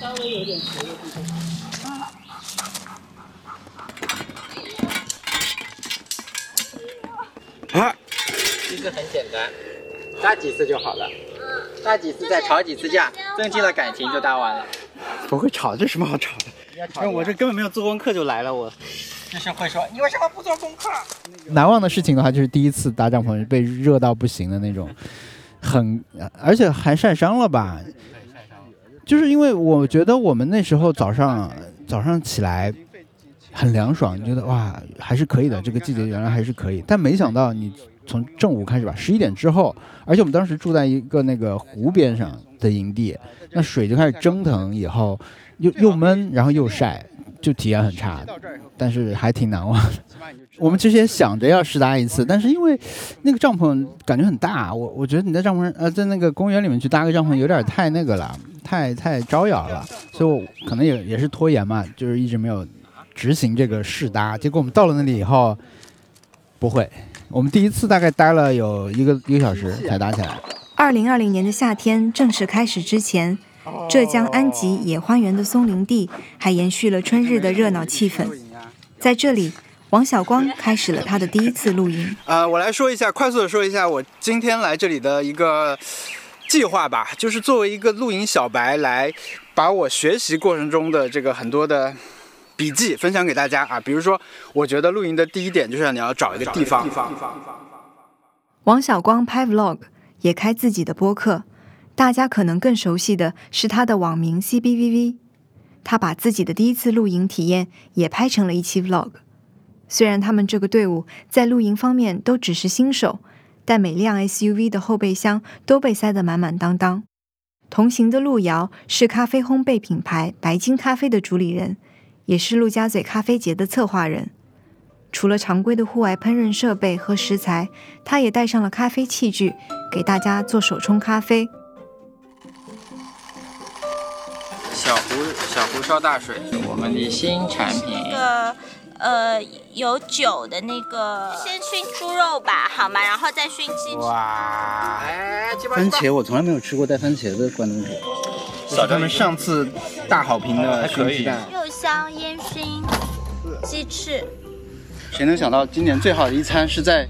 稍微有点斜的地方。啊，其实很简单，搭几次就好了。搭几次再吵几次架，增进了感情就搭完了。不会吵，这什么好吵的？要吵我这根本没有做功课就来了，我。就是会说你为什么不做功课？难忘的事情的话，就是第一次搭帐篷被热到不行的那种，很而且还晒伤了吧？就是因为我觉得我们那时候早上早上起来很凉爽，你觉得哇还是可以的，这个季节原来还是可以。但没想到你从正午开始吧，十一点之后，而且我们当时住在一个那个湖边上的营地，那水就开始蒸腾，以后又又闷，然后又晒，就体验很差。但是还挺难忘。我们之前想着要试搭一次，但是因为那个帐篷感觉很大，我我觉得你在帐篷呃在那个公园里面去搭个帐篷有点太那个了，太太招摇了，所以我可能也也是拖延嘛，就是一直没有执行这个试搭。结果我们到了那里以后，不会，我们第一次大概待了有一个一个小时才搭起来。二零二零年的夏天正式开始之前，浙江安吉野花园的松林地还延续了春日的热闹气氛。在这里，王小光开始了他的第一次露营。呃，我来说一下，快速的说一下我今天来这里的一个计划吧，就是作为一个露营小白来把我学习过程中的这个很多的笔记分享给大家啊。比如说，我觉得露营的第一点就是你要找一个地方。王小光拍 vlog，也开自己的播客，大家可能更熟悉的是他的网名 CBVV。他把自己的第一次露营体验也拍成了一期 vlog。虽然他们这个队伍在露营方面都只是新手，但每辆 SUV 的后备箱都被塞得满满当当。同行的路遥是咖啡烘焙品牌白金咖啡的主理人，也是陆家嘴咖啡节的策划人。除了常规的户外烹饪设备和食材，他也带上了咖啡器具，给大家做手冲咖啡。小壶小壶烧大水，我们的新产品。那个呃有酒的那个，先熏猪肉吧，好吗？然后再熏鸡翅。哇，哎，番茄我从来没有吃过带番茄的关东煮，小他们上次大好评的熏鸡蛋。肉香烟熏鸡翅。谁能想到今年最好的一餐是在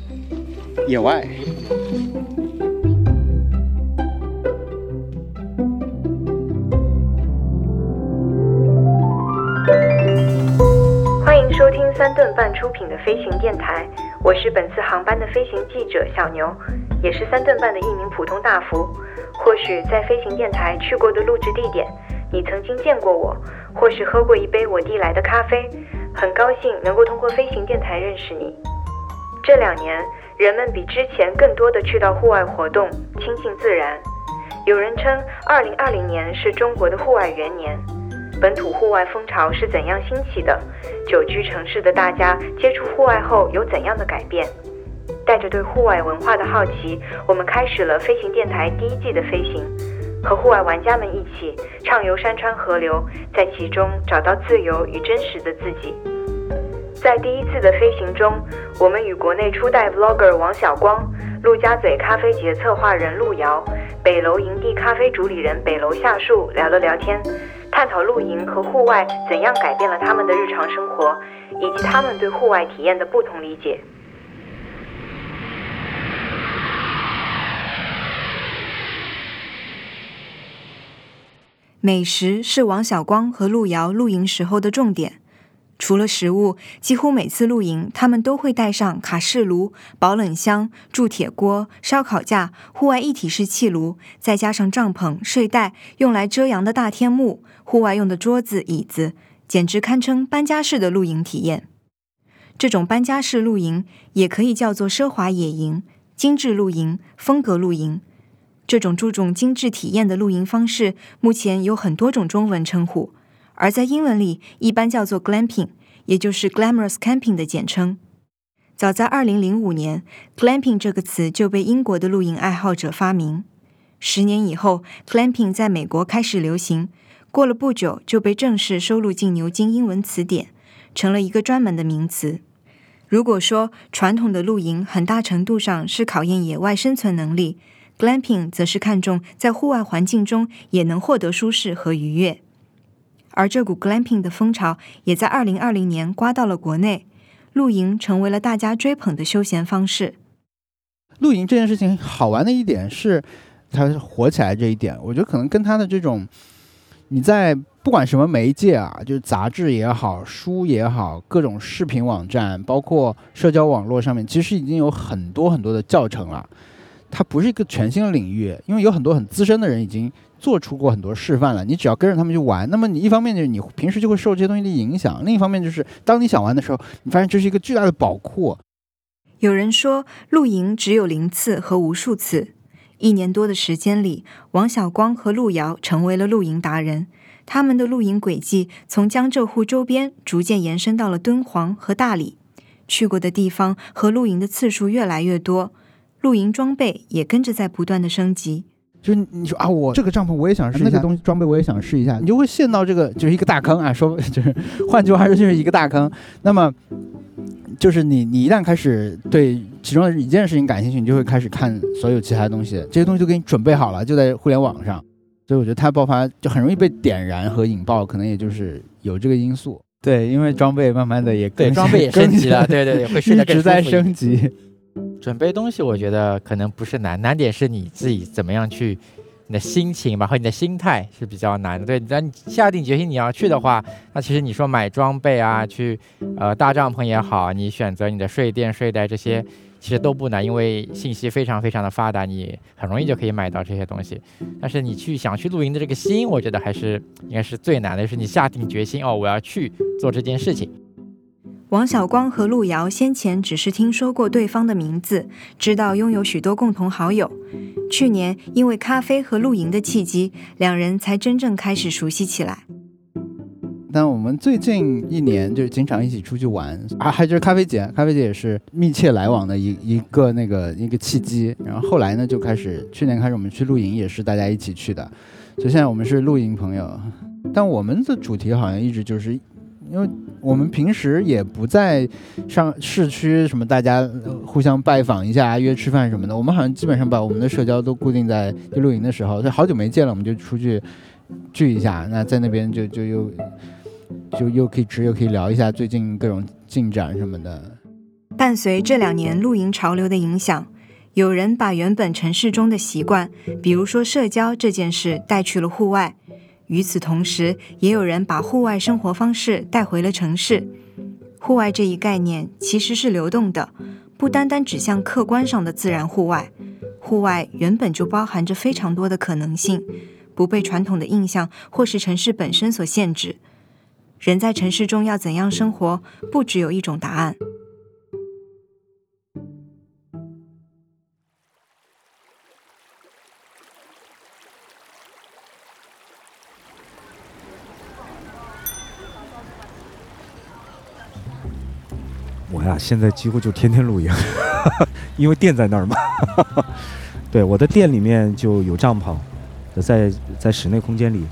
野外？三顿半出品的飞行电台，我是本次航班的飞行记者小牛，也是三顿半的一名普通大福。或许在飞行电台去过的录制地点，你曾经见过我，或是喝过一杯我递来的咖啡。很高兴能够通过飞行电台认识你。这两年，人们比之前更多的去到户外活动，亲近自然。有人称2020年是中国的户外元年。本土户外风潮是怎样兴起的？久居城市的大家接触户外后有怎样的改变？带着对户外文化的好奇，我们开始了飞行电台第一季的飞行，和户外玩家们一起畅游山川河流，在其中找到自由与真实的自己。在第一次的飞行中，我们与国内初代 vlogger 王小光、陆家嘴咖啡节策划人陆遥、北楼营地咖啡主理人北楼夏树聊了聊天。探讨露营和户外怎样改变了他们的日常生活，以及他们对户外体验的不同理解。美食是王小光和陆遥露营时候的重点。除了食物，几乎每次露营，他们都会带上卡式炉、保冷箱、铸铁锅、烧烤架、户外一体式气炉，再加上帐篷、睡袋、用来遮阳的大天幕、户外用的桌子、椅子，简直堪称搬家式的露营体验。这种搬家式露营也可以叫做奢华野营、精致露营、风格露营。这种注重精致体验的露营方式，目前有很多种中文称呼。而在英文里，一般叫做 glamping，也就是 glamorous camping 的简称。早在2005年，glamping 这个词就被英国的露营爱好者发明。十年以后，glamping 在美国开始流行，过了不久就被正式收录进牛津英文词典，成了一个专门的名词。如果说传统的露营很大程度上是考验野外生存能力，glamping 则是看重在户外环境中也能获得舒适和愉悦。而这股 glamping 的风潮也在2020年刮到了国内，露营成为了大家追捧的休闲方式。露营这件事情好玩的一点是，它火起来这一点，我觉得可能跟它的这种你在不管什么媒介啊，就是杂志也好，书也好，各种视频网站，包括社交网络上面，其实已经有很多很多的教程了。它不是一个全新的领域，因为有很多很资深的人已经做出过很多示范了。你只要跟着他们去玩，那么你一方面就是你平时就会受这些东西的影响，另一方面就是当你想玩的时候，你发现这是一个巨大的宝库。有人说露营只有零次和无数次。一年多的时间里，王小光和路遥成为了露营达人。他们的露营轨迹从江浙沪周边逐渐延伸到了敦煌和大理，去过的地方和露营的次数越来越多。露营装备也跟着在不断的升级，就是你说啊，我这个帐篷我也想试，那个东西装备我也想试一下，你就会陷到这个就是一个大坑啊。说就是，换句话说就是一个大坑。那么，就是你你一旦开始对其中的一件事情感兴趣，你就会开始看所有其他东西，这些东西都给你准备好了，就在互联网上。所以我觉得它爆发就很容易被点燃和引爆，可能也就是有这个因素。对，因为装备慢慢的也对装备也升级了，对对，会一直在升级。准备东西，我觉得可能不是难，难点是你自己怎么样去，你的心情吧和你的心态是比较难的。对，那你下定决心你要去的话，那其实你说买装备啊，去呃搭帐篷也好，你选择你的睡垫、睡袋这些，其实都不难，因为信息非常非常的发达，你很容易就可以买到这些东西。但是你去想去露营的这个心，我觉得还是应该是最难的，就是你下定决心哦，我要去做这件事情。王小光和陆遥先前只是听说过对方的名字，知道拥有许多共同好友。去年因为咖啡和露营的契机，两人才真正开始熟悉起来。但我们最近一年就经常一起出去玩啊，还就是咖啡节，咖啡节也是密切来往的一一个那个一个契机。然后后来呢，就开始去年开始我们去露营，也是大家一起去的，所以现在我们是露营朋友。但我们的主题好像一直就是。因为我们平时也不在上市区，什么大家互相拜访一下、约吃饭什么的。我们好像基本上把我们的社交都固定在露营的时候，就好久没见了，我们就出去聚一下。那在那边就就又就又可以吃，又可以聊一下最近各种进展什么的。伴随这两年露营潮流的影响，有人把原本城市中的习惯，比如说社交这件事，带去了户外。与此同时，也有人把户外生活方式带回了城市。户外这一概念其实是流动的，不单单指向客观上的自然户外。户外原本就包含着非常多的可能性，不被传统的印象或是城市本身所限制。人在城市中要怎样生活，不只有一种答案。我呀，现在几乎就天天露营，因为店在那儿嘛。对，我的店里面就有帐篷，在在室内空间里。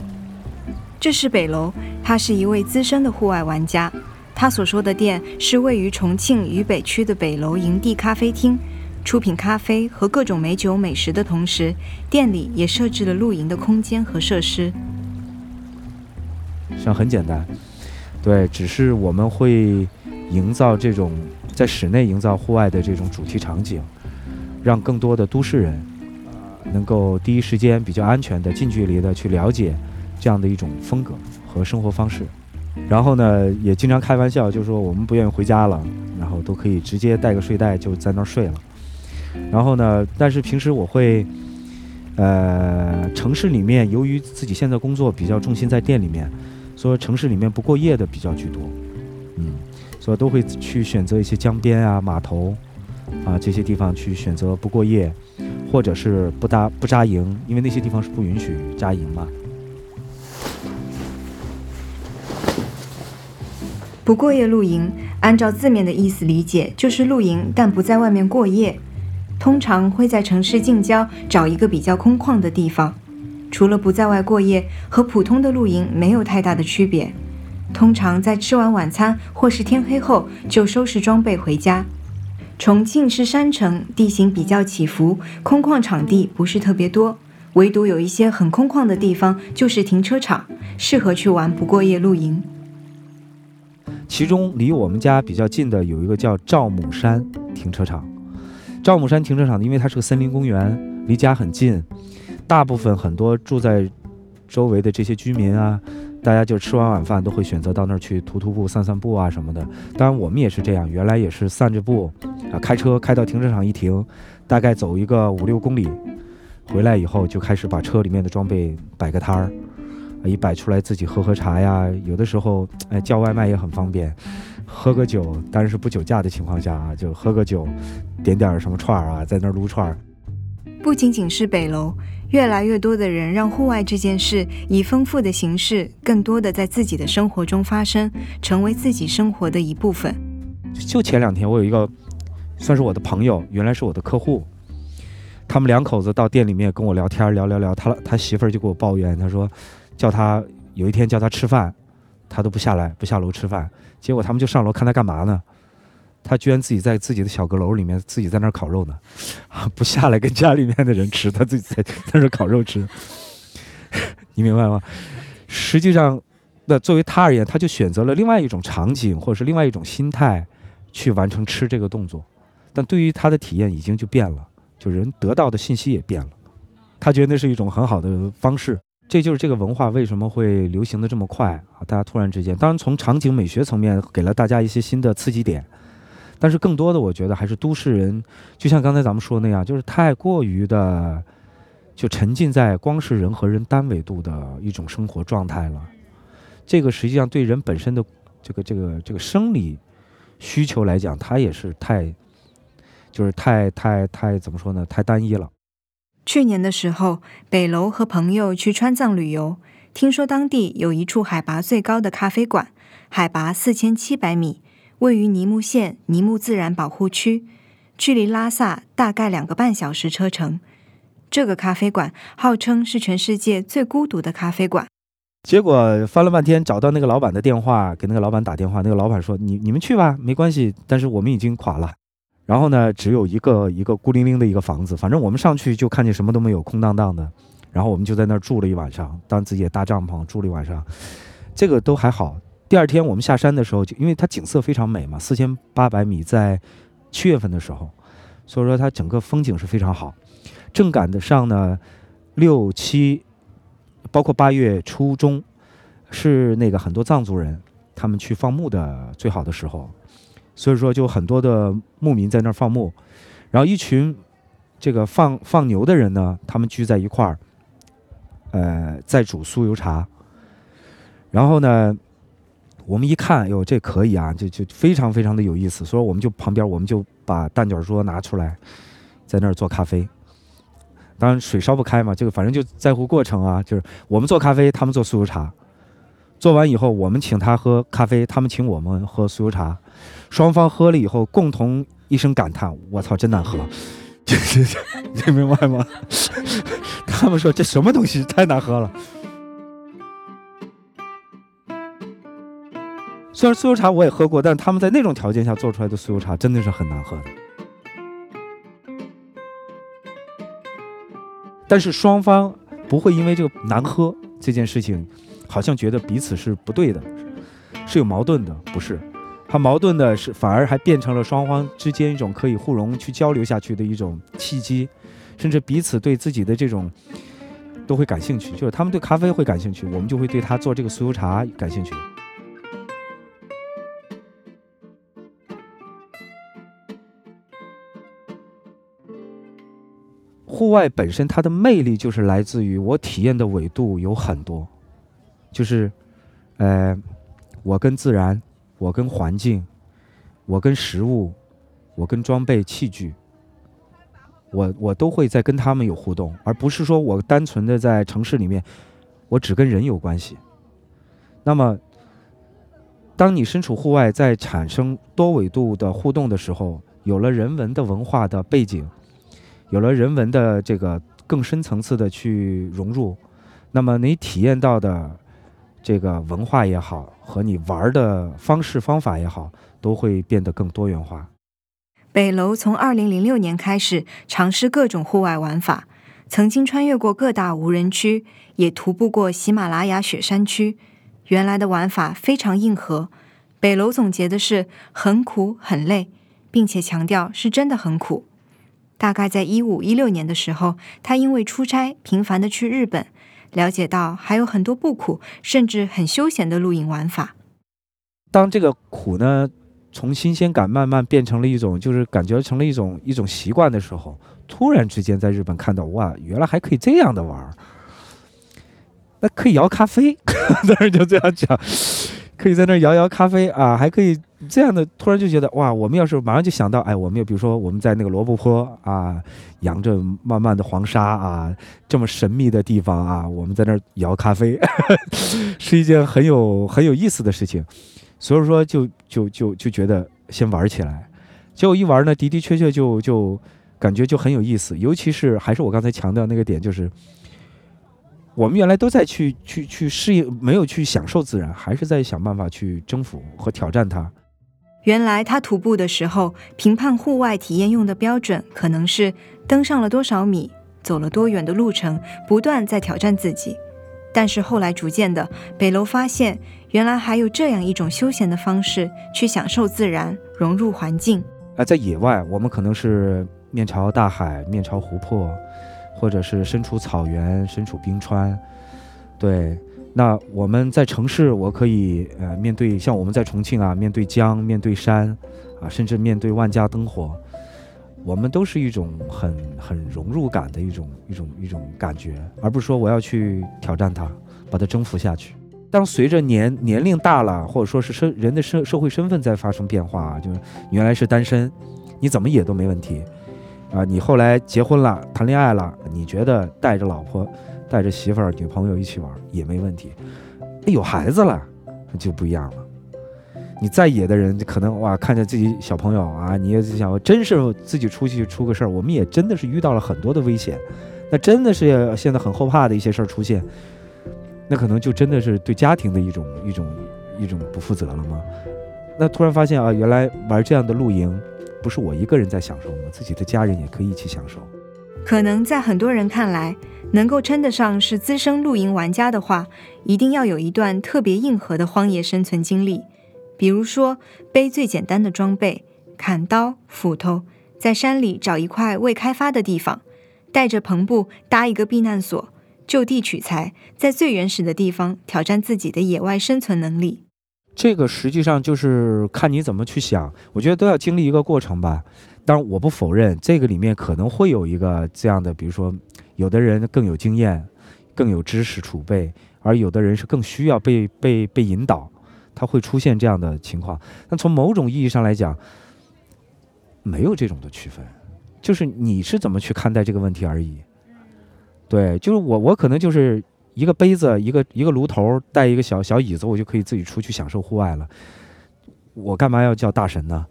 这是北楼，他是一位资深的户外玩家。他所说的店是位于重庆渝北区的北楼营地咖啡厅，出品咖啡和各种美酒美食的同时，店里也设置了露营的空间和设施。实际上很简单，对，只是我们会。营造这种在室内营造户外的这种主题场景，让更多的都市人能够第一时间比较安全的近距离的去了解这样的一种风格和生活方式。然后呢，也经常开玩笑，就是说我们不愿意回家了，然后都可以直接带个睡袋就在那儿睡了。然后呢，但是平时我会，呃，城市里面由于自己现在工作比较重心在店里面，所以城市里面不过夜的比较居多，嗯。所以都会去选择一些江边啊、码头啊这些地方去选择不过夜，或者是不扎不扎营，因为那些地方是不允许扎营嘛。不过夜露营，按照字面的意思理解，就是露营但不在外面过夜，通常会在城市近郊找一个比较空旷的地方。除了不在外过夜，和普通的露营没有太大的区别。通常在吃完晚餐或是天黑后就收拾装备回家。重庆是山城，地形比较起伏，空旷场地不是特别多，唯独有一些很空旷的地方，就是停车场，适合去玩不过夜露营。其中离我们家比较近的有一个叫赵母山停车场。赵母山停车场，因为它是个森林公园，离家很近，大部分很多住在周围的这些居民啊，大家就吃完晚饭都会选择到那儿去徒徒步、散散步啊什么的。当然我们也是这样，原来也是散着步，啊，开车开到停车场一停，大概走一个五六公里，回来以后就开始把车里面的装备摆个摊儿。一摆出来自己喝喝茶呀，有的时候哎叫外卖也很方便，喝个酒，当然是不酒驾的情况下啊，就喝个酒，点点什么串儿啊，在那儿撸串儿。不仅仅是北楼，越来越多的人让户外这件事以丰富的形式，更多的在自己的生活中发生，成为自己生活的一部分。就前两天我有一个算是我的朋友，原来是我的客户，他们两口子到店里面跟我聊天，聊聊聊，他他媳妇儿就给我抱怨，他说。叫他有一天叫他吃饭，他都不下来，不下楼吃饭。结果他们就上楼看他干嘛呢？他居然自己在自己的小阁楼里面自己在那儿烤肉呢，不下来跟家里面的人吃，他自己在在那烤肉吃。你明白吗？实际上，那作为他而言，他就选择了另外一种场景，或者是另外一种心态，去完成吃这个动作。但对于他的体验已经就变了，就人得到的信息也变了。他觉得那是一种很好的方式。这就是这个文化为什么会流行的这么快啊！大家突然之间，当然从场景美学层面给了大家一些新的刺激点，但是更多的我觉得还是都市人，就像刚才咱们说那样，就是太过于的就沉浸在光是人和人单维度的一种生活状态了。这个实际上对人本身的这个这个这个生理需求来讲，它也是太就是太太太怎么说呢？太单一了。去年的时候，北楼和朋友去川藏旅游，听说当地有一处海拔最高的咖啡馆，海拔四千七百米，位于尼木县尼木自然保护区，距离拉萨大概两个半小时车程。这个咖啡馆号称是全世界最孤独的咖啡馆。结果翻了半天，找到那个老板的电话，给那个老板打电话，那个老板说：“你你们去吧，没关系，但是我们已经垮了。”然后呢，只有一个一个孤零零的一个房子，反正我们上去就看见什么都没有，空荡荡的。然后我们就在那儿住了一晚上，当自己也搭帐篷住了一晚上，这个都还好。第二天我们下山的时候，就因为它景色非常美嘛，四千八百米，在七月份的时候，所以说它整个风景是非常好。正赶得上呢，六七，包括八月初中，是那个很多藏族人他们去放牧的最好的时候。所以说，就很多的牧民在那儿放牧，然后一群这个放放牛的人呢，他们聚在一块儿，呃，在煮酥油茶。然后呢，我们一看，哟，这可以啊，就就非常非常的有意思。所以我们就旁边，我们就把蛋卷桌拿出来，在那儿做咖啡。当然水烧不开嘛，这个反正就在乎过程啊，就是我们做咖啡，他们做酥油茶。做完以后，我们请他喝咖啡，他们请我们喝酥油茶。双方喝了以后，共同一声感叹：“我操，真难喝！” 这这这你明白吗？他们说这什么东西太难喝了。虽然酥油茶我也喝过，但是他们在那种条件下做出来的酥油茶真的是很难喝的。但是双方不会因为这个难喝这件事情，好像觉得彼此是不对的，是有矛盾的，不是。它矛盾的是，反而还变成了双方之间一种可以互融、去交流下去的一种契机，甚至彼此对自己的这种都会感兴趣。就是他们对咖啡会感兴趣，我们就会对他做这个酥油茶感兴趣。户外本身它的魅力就是来自于我体验的纬度有很多，就是，呃，我跟自然。我跟环境，我跟食物，我跟装备器具，我我都会在跟他们有互动，而不是说我单纯的在城市里面，我只跟人有关系。那么，当你身处户外，在产生多维度的互动的时候，有了人文的文化的背景，有了人文的这个更深层次的去融入，那么你体验到的。这个文化也好，和你玩的方式方法也好，都会变得更多元化。北楼从2006年开始尝试各种户外玩法，曾经穿越过各大无人区，也徒步过喜马拉雅雪山区。原来的玩法非常硬核，北楼总结的是很苦很累，并且强调是真的很苦。大概在一五一六年的时候，他因为出差频繁的去日本，了解到还有很多不苦甚至很休闲的露营玩法。当这个苦呢，从新鲜感慢慢变成了一种，就是感觉成了一种一种习惯的时候，突然之间在日本看到，哇，原来还可以这样的玩儿，那可以摇咖啡，当时就这样讲，可以在那儿摇摇咖啡啊，还可以这样的，突然就觉得哇，我们要是马上就想到，哎，我们要比如说我们在那个罗布泊啊，扬着漫漫的黄沙啊，这么神秘的地方啊，我们在那儿摇咖啡，是一件很有很有意思的事情。所以说就就就就觉得先玩起来，结果一玩呢，的的确确就就感觉就很有意思，尤其是还是我刚才强调那个点，就是我们原来都在去去去适应，没有去享受自然，还是在想办法去征服和挑战它。原来他徒步的时候，评判户外体验用的标准可能是登上了多少米，走了多远的路程，不断在挑战自己。但是后来逐渐的，北楼发现。原来还有这样一种休闲的方式，去享受自然，融入环境。啊，在野外，我们可能是面朝大海，面朝湖泊，或者是身处草原，身处冰川。对，那我们在城市，我可以呃面对像我们在重庆啊，面对江，面对山，啊，甚至面对万家灯火，我们都是一种很很融入感的一种一种一种感觉，而不是说我要去挑战它，把它征服下去。当随着年年龄大了，或者说是身人的社社会身份在发生变化，就是原来是单身，你怎么野都没问题，啊，你后来结婚了，谈恋爱了，你觉得带着老婆、带着媳妇儿、女朋友一起玩也没问题，有孩子了就不一样了。你再野的人，可能哇，看见自己小朋友啊，你也想，真是自己出去出个事儿，我们也真的是遇到了很多的危险，那真的是现在很后怕的一些事儿出现。那可能就真的是对家庭的一种一种一种不负责了吗？那突然发现啊，原来玩这样的露营，不是我一个人在享受吗？自己的家人也可以一起享受。可能在很多人看来，能够称得上是资深露营玩家的话，一定要有一段特别硬核的荒野生存经历，比如说背最简单的装备，砍刀、斧头，在山里找一块未开发的地方，带着篷布搭一个避难所。就地取材，在最原始的地方挑战自己的野外生存能力。这个实际上就是看你怎么去想，我觉得都要经历一个过程吧。当然，我不否认这个里面可能会有一个这样的，比如说，有的人更有经验，更有知识储备，而有的人是更需要被被被引导，他会出现这样的情况。那从某种意义上来讲，没有这种的区分，就是你是怎么去看待这个问题而已。对，就是我，我可能就是一个杯子，一个一个炉头，带一个小小椅子，我就可以自己出去享受户外了。我干嘛要叫大神呢？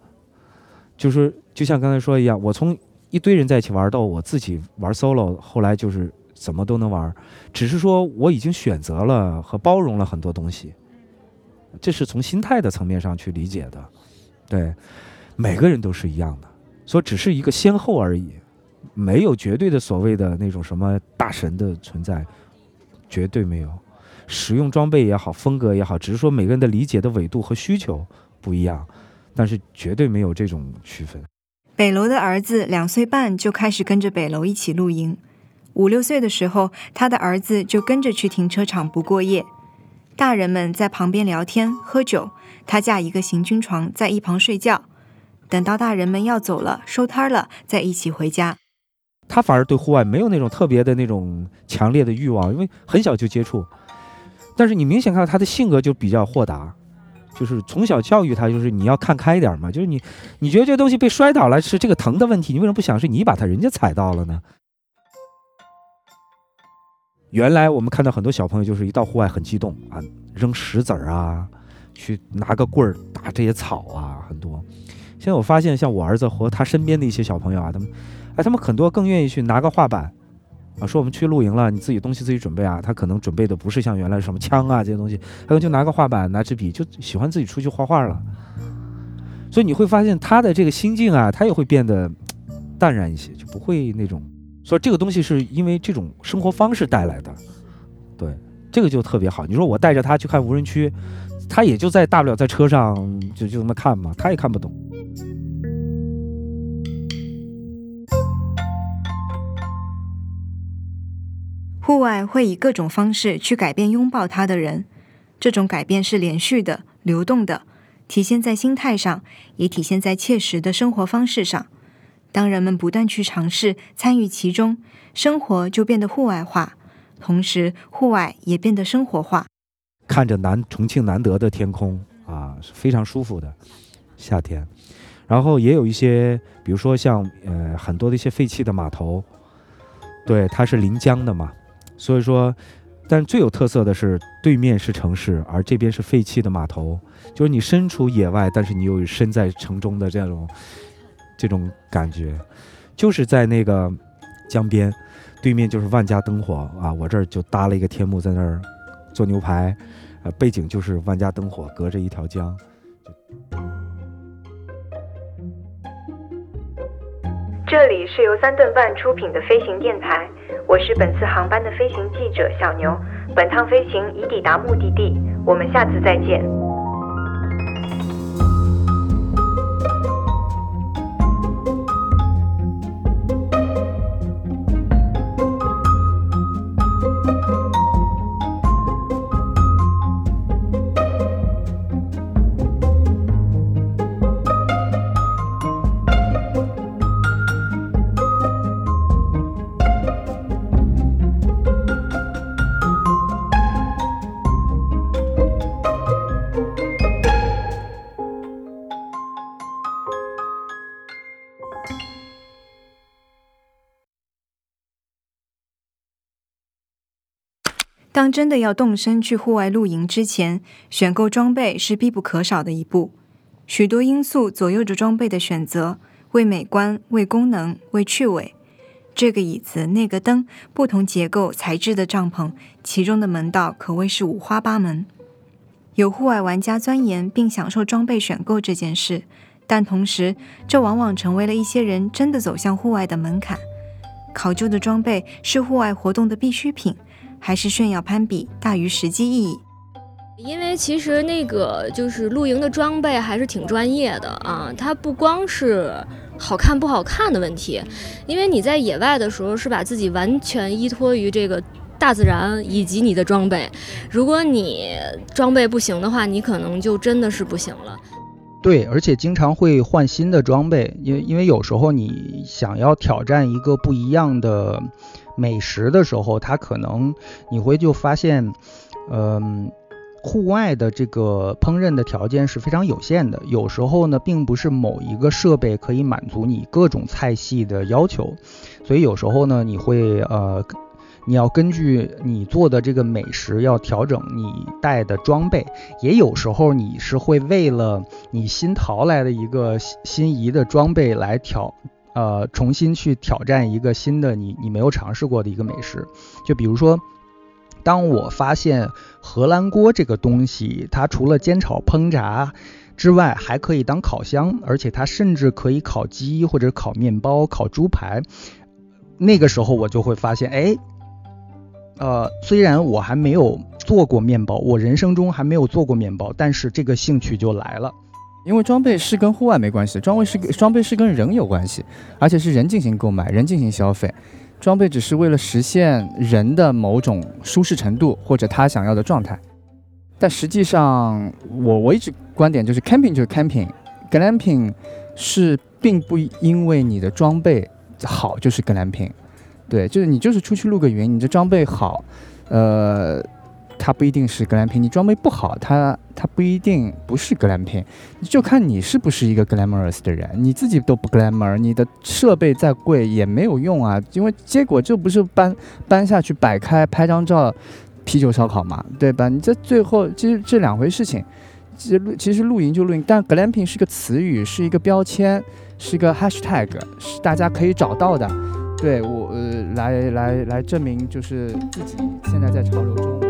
就是就像刚才说一样，我从一堆人在一起玩到我自己玩 solo，后来就是怎么都能玩，只是说我已经选择了和包容了很多东西。这是从心态的层面上去理解的。对，每个人都是一样的，所以只是一个先后而已。没有绝对的所谓的那种什么大神的存在，绝对没有。使用装备也好，风格也好，只是说每个人的理解的纬度和需求不一样，但是绝对没有这种区分。北楼的儿子两岁半就开始跟着北楼一起露营，五六岁的时候，他的儿子就跟着去停车场不过夜，大人们在旁边聊天喝酒，他架一个行军床在一旁睡觉，等到大人们要走了收摊了，再一起回家。他反而对户外没有那种特别的那种强烈的欲望，因为很小就接触。但是你明显看到他的性格就比较豁达，就是从小教育他，就是你要看开一点嘛。就是你，你觉得这东西被摔倒了是这个疼的问题，你为什么不想是你把他人家踩到了呢？原来我们看到很多小朋友就是一到户外很激动啊，扔石子儿啊，去拿个棍儿打这些草啊，很多。现在我发现，像我儿子和他身边的一些小朋友啊，他们。哎，他们很多更愿意去拿个画板，啊，说我们去露营了，你自己东西自己准备啊。他可能准备的不是像原来什么枪啊这些东西，他就拿个画板，拿支笔，就喜欢自己出去画画了。所以你会发现他的这个心境啊，他也会变得淡然一些，就不会那种。所以这个东西是因为这种生活方式带来的，对，这个就特别好。你说我带着他去看无人区，他也就在大不了在车上就就这么看嘛，他也看不懂。户外会以各种方式去改变拥抱它的人，这种改变是连续的、流动的，体现在心态上，也体现在切实的生活方式上。当人们不断去尝试参与其中，生活就变得户外化，同时户外也变得生活化。看着南重庆难得的天空啊，是非常舒服的夏天。然后也有一些，比如说像呃很多的一些废弃的码头，对，它是临江的嘛。所以说，但最有特色的是对面是城市，而这边是废弃的码头。就是你身处野外，但是你又身在城中的这种这种感觉，就是在那个江边，对面就是万家灯火啊！我这儿就搭了一个天幕在那儿做牛排，呃，背景就是万家灯火，隔着一条江。这里是由三顿半出品的飞行电台，我是本次航班的飞行记者小牛。本趟飞行已抵达目的地，我们下次再见。当真的要动身去户外露营之前，选购装备是必不可少的一步。许多因素左右着装备的选择，为美观、为功能、为趣味。这个椅子、那个灯，不同结构材质的帐篷，其中的门道可谓是五花八门。有户外玩家钻研并享受装备选购这件事，但同时，这往往成为了一些人真的走向户外的门槛。考究的装备是户外活动的必需品。还是炫耀攀比大于实际意义，因为其实那个就是露营的装备还是挺专业的啊，它不光是好看不好看的问题，因为你在野外的时候是把自己完全依托于这个大自然以及你的装备，如果你装备不行的话，你可能就真的是不行了。对，而且经常会换新的装备，因为因为有时候你想要挑战一个不一样的。美食的时候，它可能你会就发现，嗯，户外的这个烹饪的条件是非常有限的。有时候呢，并不是某一个设备可以满足你各种菜系的要求，所以有时候呢，你会呃，你要根据你做的这个美食要调整你带的装备。也有时候你是会为了你新淘来的一个心仪的装备来调。呃，重新去挑战一个新的你你没有尝试过的一个美食，就比如说，当我发现荷兰锅这个东西，它除了煎炒烹炸之外，还可以当烤箱，而且它甚至可以烤鸡或者烤面包、烤猪排。那个时候我就会发现，哎，呃，虽然我还没有做过面包，我人生中还没有做过面包，但是这个兴趣就来了。因为装备是跟户外没关系，装备是装备是跟人有关系，而且是人进行购买，人进行消费。装备只是为了实现人的某种舒适程度或者他想要的状态。但实际上，我我一直观点就是 camping 就是 camping，glamping 是并不因为你的装备好就是 glamping，对，就是你就是出去露个营，你的装备好，呃。它不一定是格兰品，你装备不好，它它不一定不是格兰品，就看你是不是一个 glamorous 的人，你自己都不 glamour，你的设备再贵也没有用啊，因为结果就不是搬搬下去摆开拍张照，啤酒烧烤嘛，对吧？你这最后其实这两回事情，其实其实露营就露营，但 glamping 是个词语，是一个标签，是一个 hashtag，是大家可以找到的，对我呃来来来证明就是自己现在在潮流中。